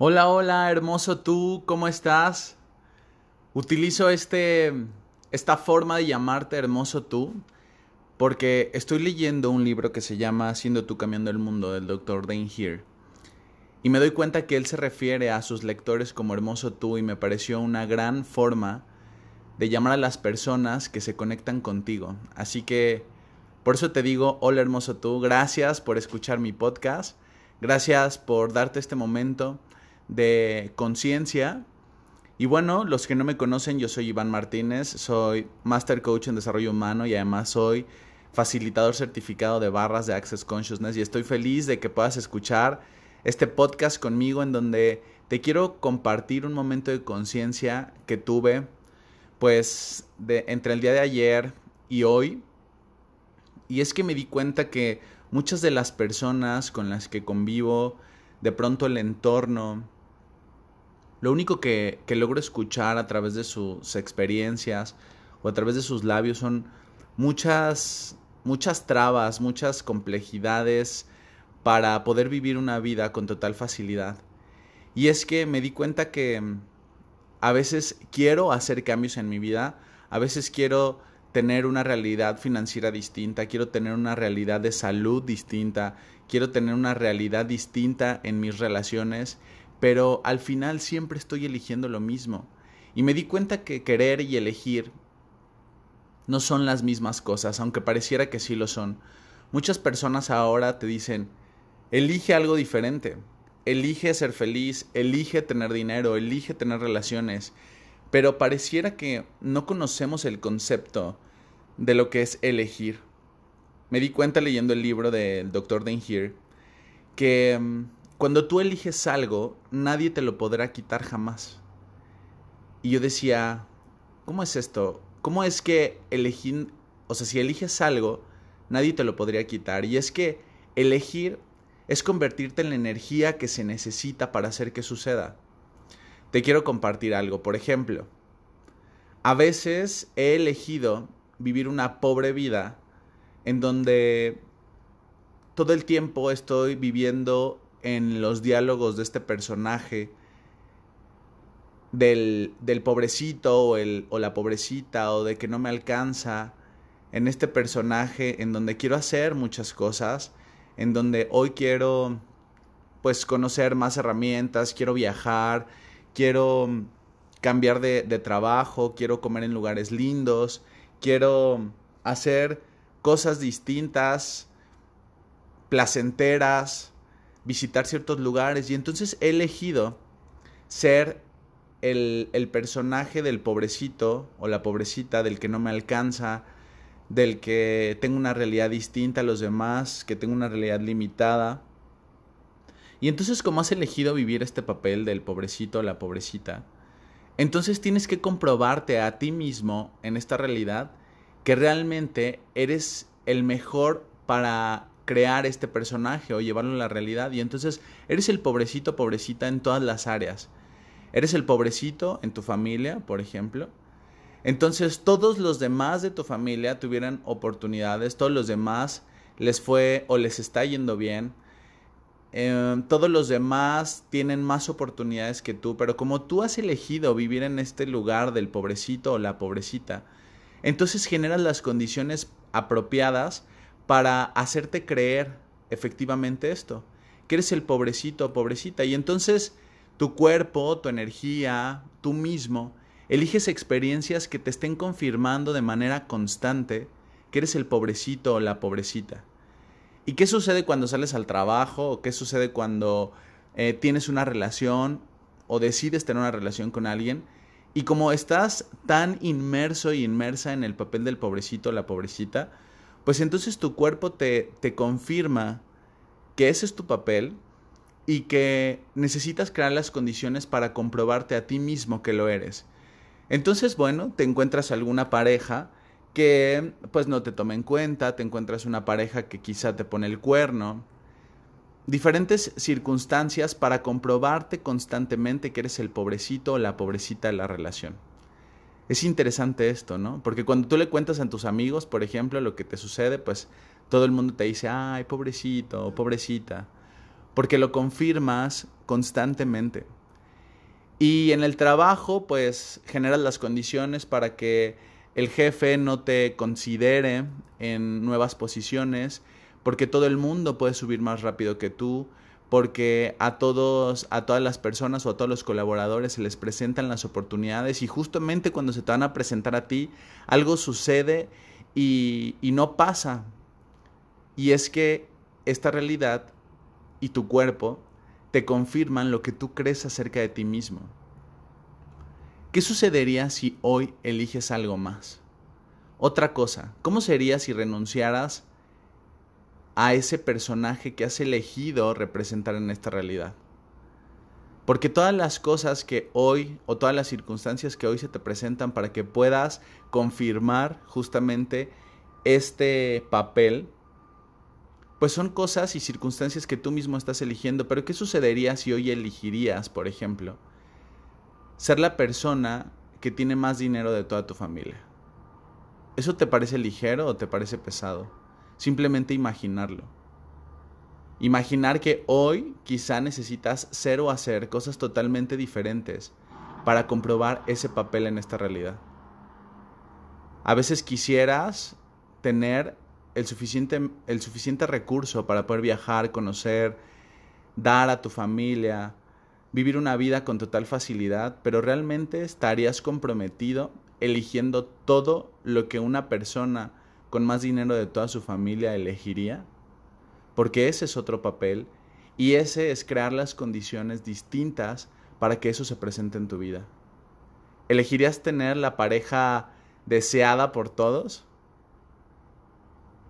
Hola, hola, hermoso tú, ¿cómo estás? Utilizo este, esta forma de llamarte hermoso tú porque estoy leyendo un libro que se llama Siendo tú cambiando el mundo del Dr. Dane Here. Y me doy cuenta que él se refiere a sus lectores como hermoso tú y me pareció una gran forma de llamar a las personas que se conectan contigo. Así que por eso te digo, hola hermoso tú, gracias por escuchar mi podcast, gracias por darte este momento de conciencia. Y bueno, los que no me conocen, yo soy Iván Martínez, soy Master Coach en Desarrollo Humano y además soy facilitador certificado de barras de Access Consciousness y estoy feliz de que puedas escuchar este podcast conmigo en donde te quiero compartir un momento de conciencia que tuve pues de, entre el día de ayer y hoy. Y es que me di cuenta que muchas de las personas con las que convivo, de pronto el entorno, lo único que, logro escuchar a través de sus experiencias o a través de sus labios son muchas, muchas trabas, muchas complejidades para poder vivir una vida con total facilidad. Y es que me di cuenta que mm, a veces quiero hacer cambios en mi vida, a veces quiero tener una realidad financiera distinta, quiero tener una realidad de salud distinta, quiero tener una realidad distinta en mis relaciones pero al final siempre estoy eligiendo lo mismo. Y me di cuenta que querer y elegir no son las mismas cosas, aunque pareciera que sí lo son. Muchas personas ahora te dicen, elige algo diferente, elige ser feliz, elige tener dinero, elige tener relaciones, pero pareciera que no conocemos el concepto de lo que es elegir. Me di cuenta leyendo el libro del Dr. Dan que mm, cuando tú eliges algo, nadie te lo podrá quitar jamás. Y yo decía, ¿cómo es esto? ¿Cómo es que elegir, o sea, si eliges algo, nadie te lo podría quitar? Y es que elegir es convertirte en la energía que se necesita para hacer que suceda. Te quiero compartir algo, por ejemplo, a veces he elegido vivir una pobre vida en donde todo el tiempo estoy viviendo en los diálogos de este personaje del, del pobrecito o, el, o la pobrecita o de que no me alcanza, en este personaje en donde quiero hacer muchas cosas, en donde hoy quiero pues conocer más herramientas, quiero viajar, quiero cambiar de, de trabajo, quiero comer en lugares lindos, quiero hacer cosas distintas, placenteras, visitar ciertos lugares y entonces he elegido ser el, el, personaje del pobrecito o la pobrecita del que no me alcanza, del que tengo una realidad distinta a los demás, que tengo una realidad limitada. Y entonces como has elegido vivir este papel del pobrecito o la pobrecita, entonces tienes que comprobarte a ti mismo en esta realidad que realmente eres el mejor para crear este personaje o llevarlo a la realidad. Y entonces eres el pobrecito, pobrecita en todas las áreas. Eres el pobrecito en tu familia, por ejemplo. Entonces todos los demás de tu familia tuvieran oportunidades, todos los demás les fue o les está yendo bien. Em, todos los demás tienen más oportunidades que tú, pero como tú has elegido vivir en este lugar del pobrecito o la pobrecita, entonces generas las condiciones apropiadas para hacerte creer efectivamente esto, que eres el pobrecito o pobrecita. Y entonces tu cuerpo, tu energía, tú mismo, eliges experiencias que te estén confirmando de manera constante que eres el pobrecito o la pobrecita. ¿Y qué sucede cuando sales al trabajo? ¿O qué sucede cuando eh, tienes una relación o decides tener una relación con alguien? Y como estás tan inmerso y inmersa en el papel del pobrecito o la pobrecita, pues entonces tu cuerpo te, te confirma que ese es tu papel y que necesitas crear las condiciones para comprobarte a ti mismo que lo eres. Entonces, bueno, te encuentras alguna pareja que pues no te toma en cuenta, te encuentras una pareja que quizá te pone el cuerno, diferentes circunstancias para comprobarte constantemente que eres el pobrecito o la pobrecita de la relación. Es interesante esto, ¿no? Porque cuando tú le cuentas a tus amigos, por ejemplo, lo que te sucede, pues todo el mundo te dice, ay, pobrecito pobrecita. porque lo confirmas constantemente. Y en el trabajo, pues generas las condiciones para que el jefe no te considere en nuevas posiciones, porque todo el mundo puede subir más rápido que tú, porque a todos, a todas las personas o a todos los colaboradores se les presentan las oportunidades y justamente cuando se te van a presentar a ti, algo sucede y, y no pasa. Y es que esta realidad y tu cuerpo te confirman lo que tú crees acerca de ti mismo. ¿Qué sucedería si hoy eliges algo más? Otra cosa, ¿cómo sería si renunciaras a ese personaje que has elegido representar en esta realidad? Porque todas las cosas que hoy o todas las circunstancias que hoy se te presentan para que puedas confirmar justamente este papel pues son cosas y circunstancias que tú mismo estás eligiendo, pero ¿qué sucedería si hoy elegirías, por ejemplo, ser la persona que tiene más dinero de toda tu familia? ¿Eso te parece ligero o te parece pesado? Simplemente imaginarlo. Imaginar que hoy quizá necesitas ser o hacer cosas totalmente diferentes para comprobar ese papel en esta realidad. A veces quisieras tener el suficiente, el suficiente recurso para poder viajar, conocer, dar a tu familia, vivir una vida con total facilidad, pero realmente estarías comprometido eligiendo todo lo que una persona con más dinero de toda su familia elegiría? Porque ese es otro papel y ese es crear las condiciones distintas para que eso se presente en tu vida. ¿Elegirías tener la pareja deseada por todos?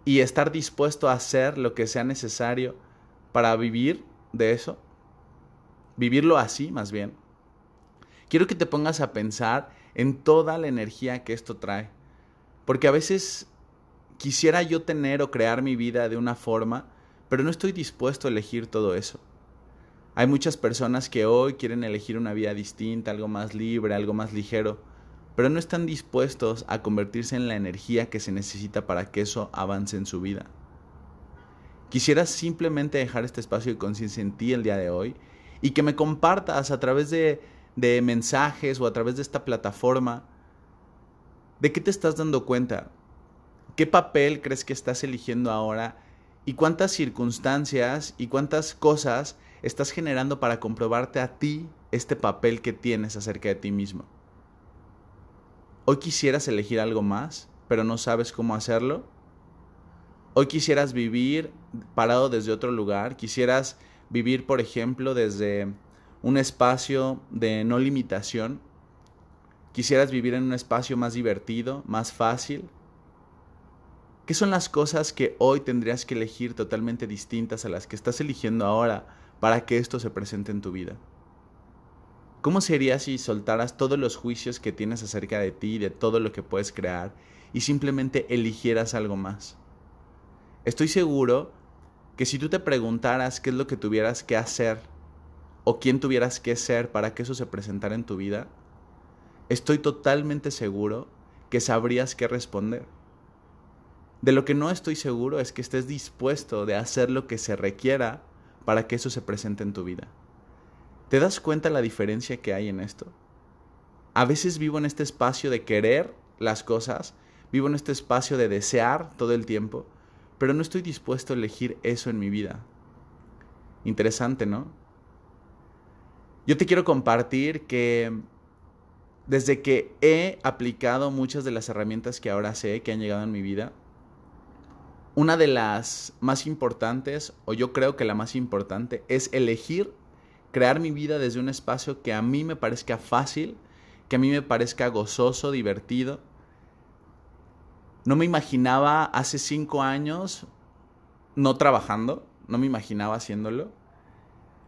y estar dispuesto a hacer lo que sea necesario para vivir de eso. Vivirlo así, más bien. Quiero que te pongas a pensar en toda la energía que esto trae. Porque a veces quisiera yo tener o crear mi vida de una forma, pero no estoy dispuesto a elegir todo eso. Hay muchas personas que hoy quieren elegir una vida distinta, algo más libre, algo más ligero, pero no están dispuestos a convertirse en la energía que se necesita para que eso avance en su vida. Quisiera simplemente dejar este espacio de conciencia en ti el día de hoy y que me compartas a través de, de mensajes o a través de esta plataforma de qué te estás dando cuenta, qué papel crees que estás eligiendo ahora y cuántas circunstancias y cuántas cosas estás generando para comprobarte a ti este papel que tienes acerca de ti mismo. Hoy quisieras elegir algo más, pero no sabes cómo hacerlo. Hoy quisieras vivir parado desde otro lugar. Quisieras vivir, por ejemplo, desde un espacio de no limitación. Quisieras vivir en un espacio más divertido, más fácil. ¿Qué son las cosas que hoy tendrías que elegir totalmente distintas a las que estás eligiendo ahora para que esto se presente en tu vida? ¿Cómo sería si soltaras todos los juicios que tienes acerca de ti y de todo lo que puedes crear y simplemente eligieras algo más? Estoy seguro que si tú te preguntaras qué es lo que tuvieras que hacer o quién tuvieras que ser para que eso se presentara en tu vida, estoy totalmente seguro que sabrías qué responder. De lo que no estoy seguro es que estés dispuesto de hacer lo que se requiera para que eso se presente en tu vida. ¿Te das cuenta la diferencia que hay en esto? A veces vivo en este espacio de querer las cosas, vivo en este espacio de desear todo el tiempo, pero no estoy dispuesto a elegir eso en mi vida. Interesante, ¿no? Yo te quiero compartir que desde que he aplicado muchas de las herramientas que ahora sé que han llegado en mi vida, una de las más importantes, o yo creo que la más importante, es elegir crear mi vida desde un espacio que a mí me parezca fácil, que a mí me parezca gozoso, divertido. No me imaginaba hace cinco años no trabajando, no me imaginaba haciéndolo.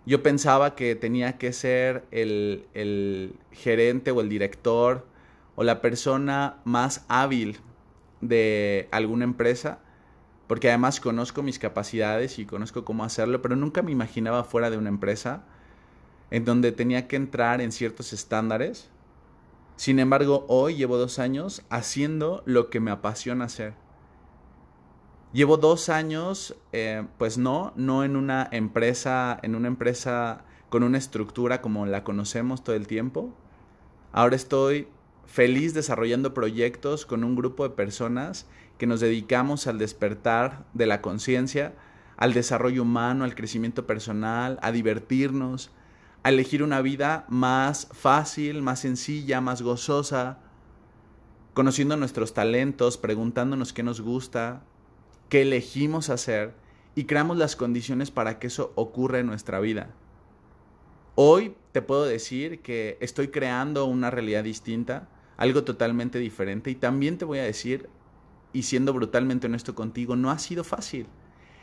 Yo pensaba que tenía que ser el, el gerente o el director o la persona más hábil de alguna empresa, porque además conozco mis capacidades y conozco cómo hacerlo, pero nunca me imaginaba fuera de una empresa en donde tenía que entrar en ciertos estándares. Sin embargo, hoy llevo dos años haciendo lo que me apasiona hacer. Llevo dos años, eh, pues no, no en una empresa, en una empresa con una estructura como la conocemos todo el tiempo. Ahora estoy feliz desarrollando proyectos con un grupo de personas que nos dedicamos al despertar de la conciencia, al desarrollo humano, al crecimiento personal, a divertirnos, a elegir una vida más fácil, más sencilla, más gozosa, conociendo nuestros talentos, preguntándonos qué nos gusta, qué elegimos hacer y creamos las condiciones para que eso ocurra en nuestra vida. Hoy te puedo decir que estoy creando una realidad distinta, algo totalmente diferente y también te voy a decir, y siendo brutalmente honesto contigo, no ha sido fácil.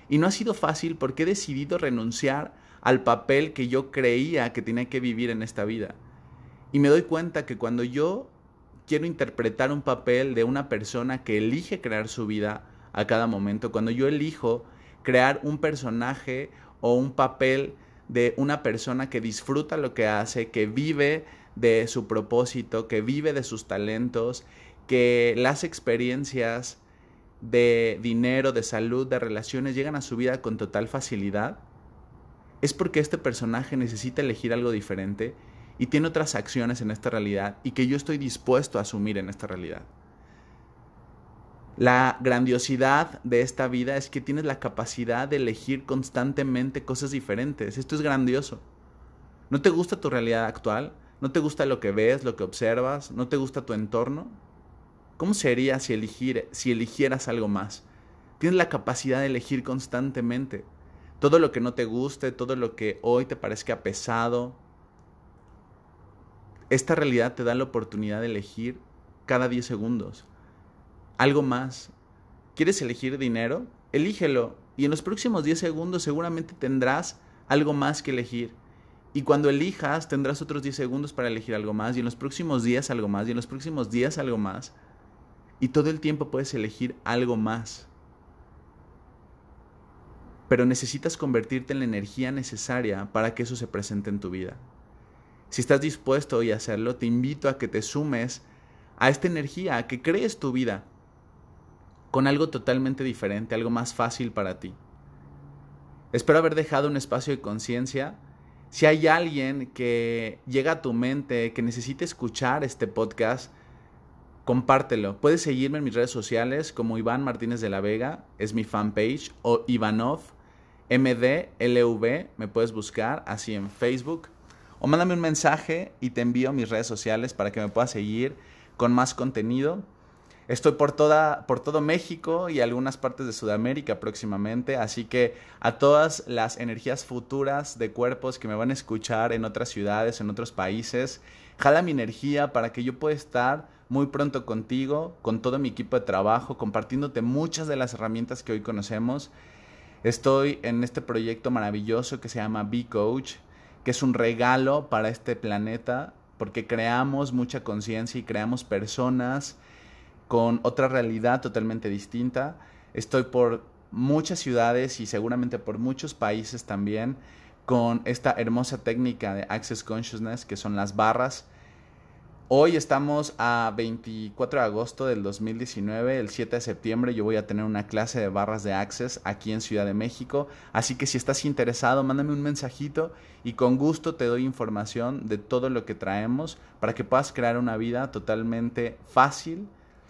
Y no ha sido fácil porque he decidido renunciar al papel que yo creía que tenía que vivir en esta vida. Y me doy cuenta que cuando yo quiero interpretar un papel de una persona que elige crear su vida a cada momento, cuando yo elijo crear un personaje o un papel de una persona que disfruta lo que hace, que vive de su propósito, que vive de sus talentos, que las experiencias de dinero, de salud, de relaciones llegan a su vida con total facilidad, es porque este personaje necesita elegir algo diferente y tiene otras acciones en esta realidad y que yo estoy dispuesto a asumir en esta realidad. La grandiosidad de esta vida es que tienes la capacidad de elegir constantemente cosas diferentes. Esto es grandioso. ¿No te gusta tu realidad actual? ¿No te gusta lo que ves, lo que observas? ¿No te gusta tu entorno? ¿Cómo sería si, eligieras algo más? Tienes la capacidad de elegir constantemente. Todo lo que no te guste, todo lo que hoy te parezca pesado. Esta realidad te da la oportunidad de elegir cada 10 segundos. Algo más. ¿Quieres elegir dinero? Elígelo. Y en los próximos 10 segundos seguramente tendrás algo más que elegir. Y cuando elijas, tendrás otros 10 segundos para elegir algo más. Y en los próximos días algo más. Y en los próximos días algo más. Y todo el tiempo puedes elegir algo más. Pero necesitas convertirte en la energía necesaria para que eso se presente en tu vida. Si estás dispuesto hoy a hacerlo, te invito a que te sumes a esta energía, a que crees tu vida con algo totalmente diferente, algo más fácil para ti. Espero haber dejado un espacio de conciencia. Si hay alguien que llega a tu mente, que necesite escuchar este podcast, compártelo. Puedes seguirme en mis redes sociales como Iván Martínez de la Vega, es mi fanpage, o Ivanov, MDLV, me puedes buscar así en Facebook. O mándame un mensaje y te envío mis redes sociales para que me puedas seguir con más contenido. Estoy por, toda, por todo México y algunas partes de Sudamérica próximamente, así que a todas las energías futuras de cuerpos que me van a escuchar en otras ciudades, en otros países, jala mi energía para que yo pueda estar muy pronto contigo, con todo mi equipo de trabajo, compartiéndote muchas de las herramientas que hoy conocemos. Estoy en este proyecto maravilloso que se llama Be Coach, que es un regalo para este planeta, porque creamos mucha conciencia y creamos personas con otra realidad totalmente distinta. Estoy por muchas ciudades y seguramente por muchos países también con esta hermosa técnica de Access Consciousness que son las barras. Hoy estamos a 24 de agosto del 2019, el 7 de septiembre yo voy a tener una clase de barras de Access aquí en Ciudad de México, así que si estás interesado, mándame un mensajito y con gusto te doy información de todo lo que traemos para que puedas crear una vida totalmente fácil,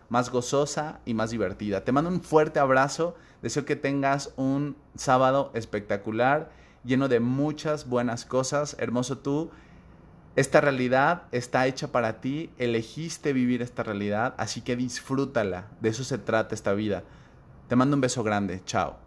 más gozosa y más divertida. Te mando un fuerte abrazo, deseo que tengas un sábado espectacular, lleno de muchas buenas cosas, hermoso tú. Esta realidad está hecha para ti, elegiste vivir esta realidad, así que disfrútala, de eso se trata esta vida. Te mando un beso grande, chao.